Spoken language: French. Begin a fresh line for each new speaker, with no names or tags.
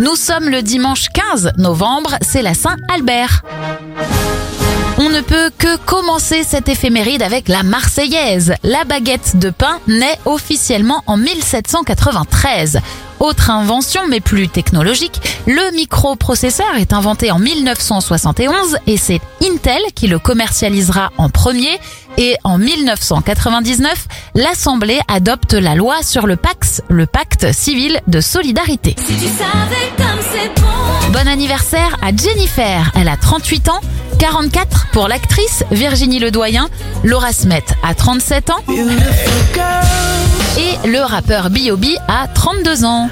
Nous sommes le dimanche 15 novembre, c'est la Saint-Albert. Que commencer cette éphéméride avec la Marseillaise. La baguette de pain naît officiellement en 1793. Autre invention, mais plus technologique, le microprocesseur est inventé en 1971 et c'est Intel qui le commercialisera en premier. Et en 1999, l'Assemblée adopte la loi sur le PAX, le pacte civil de solidarité. Bon anniversaire à Jennifer, elle a 38 ans. 44 pour l'actrice Virginie Ledoyen, Laura Smet a 37 ans et le rappeur B.O.B a 32 ans.